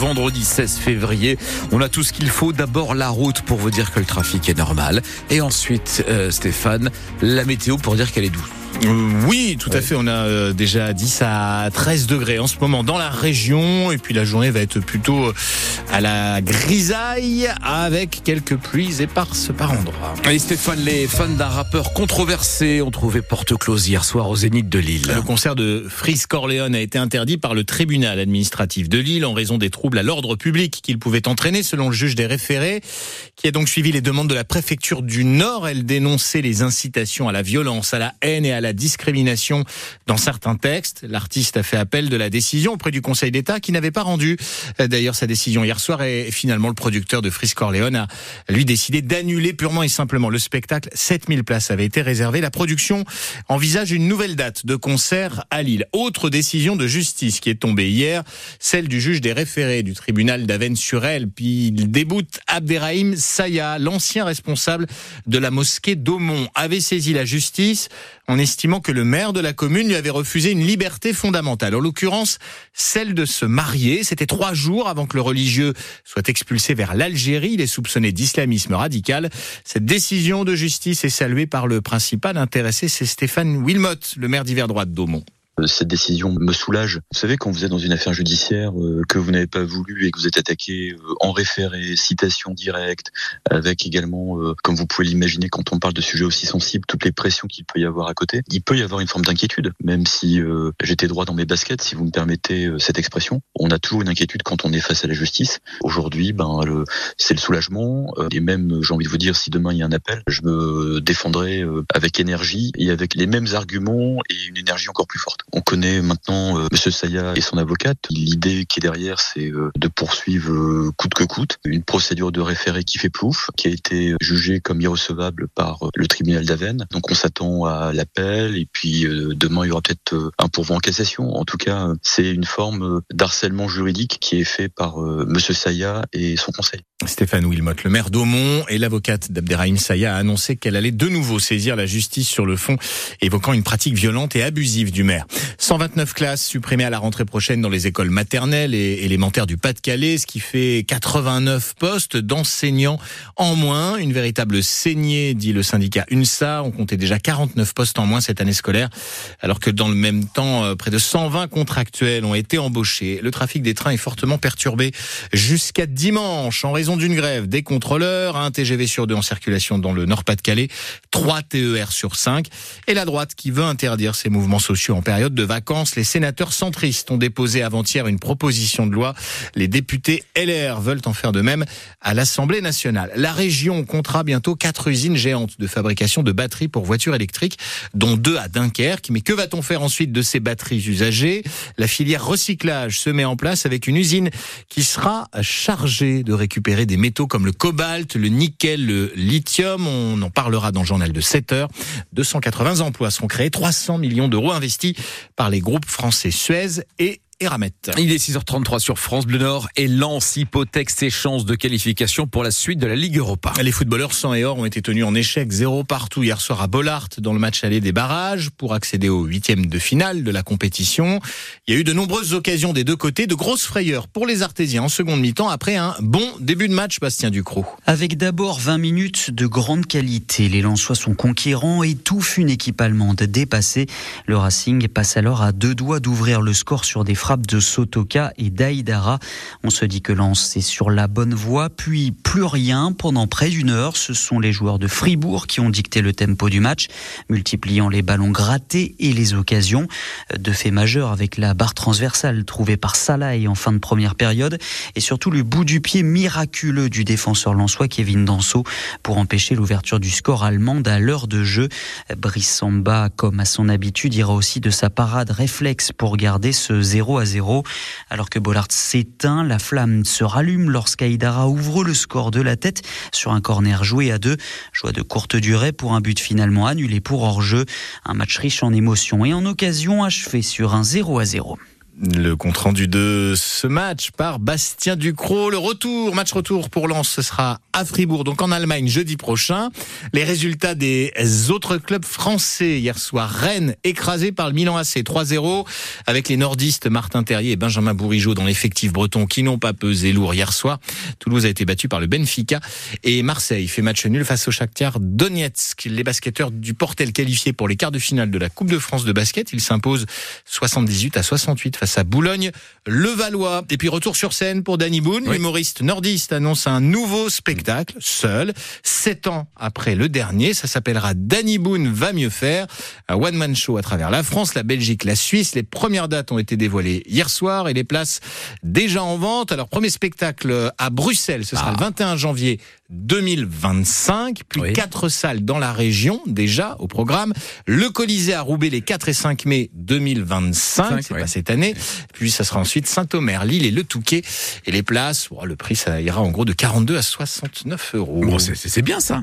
vendredi 16 février. On a tout ce qu'il faut. D'abord la route pour vous dire que le trafic est normal. Et ensuite, euh, Stéphane, la météo pour dire qu'elle est douce. Euh, oui, tout à fait. On a euh, déjà 10 à 13 degrés en ce moment dans la région. Et puis la journée va être plutôt euh, à la grisaille avec quelques pluies éparses par endroits. Et Stéphane, les fans d'un rappeur controversé ont trouvé porte close hier soir au Zénith de Lille. Le concert de Freeze Corleone a été interdit par le tribunal administratif de Lille en raison des troubles à l'ordre public qu'il pouvait entraîner selon le juge des référés qui a donc suivi les demandes de la préfecture du Nord. Elle dénonçait les incitations à la violence, à la haine et à la discrimination dans certains textes. L'artiste a fait appel de la décision auprès du Conseil d'État qui n'avait pas rendu euh, d'ailleurs sa décision hier soir et finalement le producteur de Frisk Corleone a lui décidé d'annuler purement et simplement le spectacle. 7000 places avaient été réservées. La production envisage une nouvelle date de concert à Lille. Autre décision de justice qui est tombée hier, celle du juge des référés du tribunal d'Avennes-sur-Elle. Puis il déboute Abderrahim Saya, l'ancien responsable de la mosquée d'Aumont, avait saisi la justice en que le maire de la commune lui avait refusé une liberté fondamentale, en l'occurrence celle de se marier. C'était trois jours avant que le religieux soit expulsé vers l'Algérie. Il est soupçonné d'islamisme radical. Cette décision de justice est saluée par le principal intéressé, c'est Stéphane Wilmot, le maire d'hiver droite d'Aumont. Euh, cette décision me soulage. Vous savez, quand vous êtes dans une affaire judiciaire euh, que vous n'avez pas voulu et que vous êtes attaqué euh, en référé, citation directe, avec également, comme vous pouvez l'imaginer, quand on parle de sujets aussi sensibles, toutes les pressions qu'il peut y avoir à côté, il peut y avoir une forme d'inquiétude, même si j'étais droit dans mes baskets, si vous me permettez cette expression. On a toujours une inquiétude quand on est face à la justice. Aujourd'hui, ben, c'est le soulagement. et même, j'ai envie de vous dire, si demain il y a un appel, je me défendrai avec énergie et avec les mêmes arguments et une énergie encore plus forte. On connaît maintenant euh, Monsieur Saya et son avocate. L'idée qui est derrière, c'est euh, de poursuivre euh, coûte que coûte une procédure de référé qui fait plouf, qui a été jugée comme irrecevable par le tribunal d'Avennes. Donc on s'attend à l'appel et puis demain il y aura peut-être un pourvoi en cassation. En tout cas, c'est une forme d'harcèlement juridique qui est fait par Monsieur Saya et son conseil. Stéphane Wilmot, le maire d'Aumont et l'avocate d'Abderrahim Saya a annoncé qu'elle allait de nouveau saisir la justice sur le fond, évoquant une pratique violente et abusive du maire. 129 classes supprimées à la rentrée prochaine dans les écoles maternelles et élémentaires du Pas-de-Calais, ce qui fait 89 postes d'enseignants en moins. Une véritable saignée, dit le syndicat UNSA. On comptait déjà 49 postes en moins cette année scolaire, alors que dans le même temps, euh, près de 120 contractuels ont été embauchés. Le trafic des trains est fortement perturbé jusqu'à dimanche en raison d'une grève des contrôleurs, un TGV sur deux en circulation dans le Nord-Pas-de-Calais, 3 TER sur 5 et la droite qui veut interdire ces mouvements sociaux en période de vacances. Les sénateurs centristes ont déposé avant-hier une proposition de loi. Les députés LR veulent en faire de même à l'Assemblée nationale. La région comptera bientôt quatre usines géantes de fabrication de batteries pour voitures électriques, dont deux à Dunkerque. Mais que va-t-on faire ensuite de ces batteries usagées? La filière recyclage se met en place avec une usine qui sera chargée de récupérer des métaux comme le cobalt, le nickel, le lithium. On en parlera dans le journal de 7 heures. 280 emplois seront créés, 300 millions d'euros investis par les groupes français Suez et il est 6h33 sur France Bleu Nord et Lens hypothèque ses chances de qualification pour la suite de la Ligue Europa. Les footballeurs sans et or ont été tenus en échec zéro partout hier soir à Bollard dans le match aller des barrages pour accéder au huitième de finale de la compétition. Il y a eu de nombreuses occasions des deux côtés, de grosses frayeurs pour les Artésiens en seconde mi-temps après un bon début de match, Bastien Ducrot. Avec d'abord 20 minutes de grande qualité, les Lensois sont conquérants et touffent une équipe allemande dépassée. Le Racing passe alors à deux doigts d'ouvrir le score sur des frappes de Sotoka et d'Aïdara. On se dit que Lens est sur la bonne voie, puis plus rien pendant près d'une heure. Ce sont les joueurs de Fribourg qui ont dicté le tempo du match, multipliant les ballons grattés et les occasions. De fait majeur avec la barre transversale trouvée par Salah en fin de première période et surtout le bout du pied miraculeux du défenseur lensois Kevin Danso pour empêcher l'ouverture du score allemand à l'heure de jeu. Brissamba, comme à son habitude, ira aussi de sa parade réflexe pour garder ce 0 à 0. Alors que Bollard s'éteint, la flamme se rallume lorsqu'Aïdara ouvre le score de la tête sur un corner joué à deux. Joie de courte durée pour un but finalement annulé pour hors-jeu. Un match riche en émotions et en occasions achevé sur un 0 à 0. Le compte rendu de ce match par Bastien Ducrot. Le retour, match retour pour Lens, ce sera à Fribourg, donc en Allemagne, jeudi prochain. Les résultats des autres clubs français hier soir. Rennes écrasé par le Milan AC 3-0 avec les nordistes Martin Terrier et Benjamin Bourigeau dans l'effectif breton qui n'ont pas pesé lourd hier soir. Toulouse a été battu par le Benfica et Marseille fait match nul face au Shakhtar Donetsk. Les basketteurs du Portel qualifiés pour les quarts de finale de la Coupe de France de basket, ils s'imposent 78 à 68 face à Boulogne, le Valois. Et puis retour sur scène pour Danny Boone, l'humoriste nordiste annonce un nouveau spectacle, seul, sept ans après le dernier. Ça s'appellera Danny Boone va mieux faire. Un one-man show à travers la France, la Belgique, la Suisse. Les premières dates ont été dévoilées hier soir et les places déjà en vente. Alors premier spectacle à Bruxelles, ce sera le 21 ah. janvier 2025, puis quatre salles dans la région déjà au programme. Le Colisée à Roubaix les 4 et 5 mai 2025, c'est pas cette année. Puis ça sera ensuite Saint-Omer, Lille et Le Touquet. Et les places, le prix ça ira en gros de 42 à 69 euros. Bon, c'est bien ça.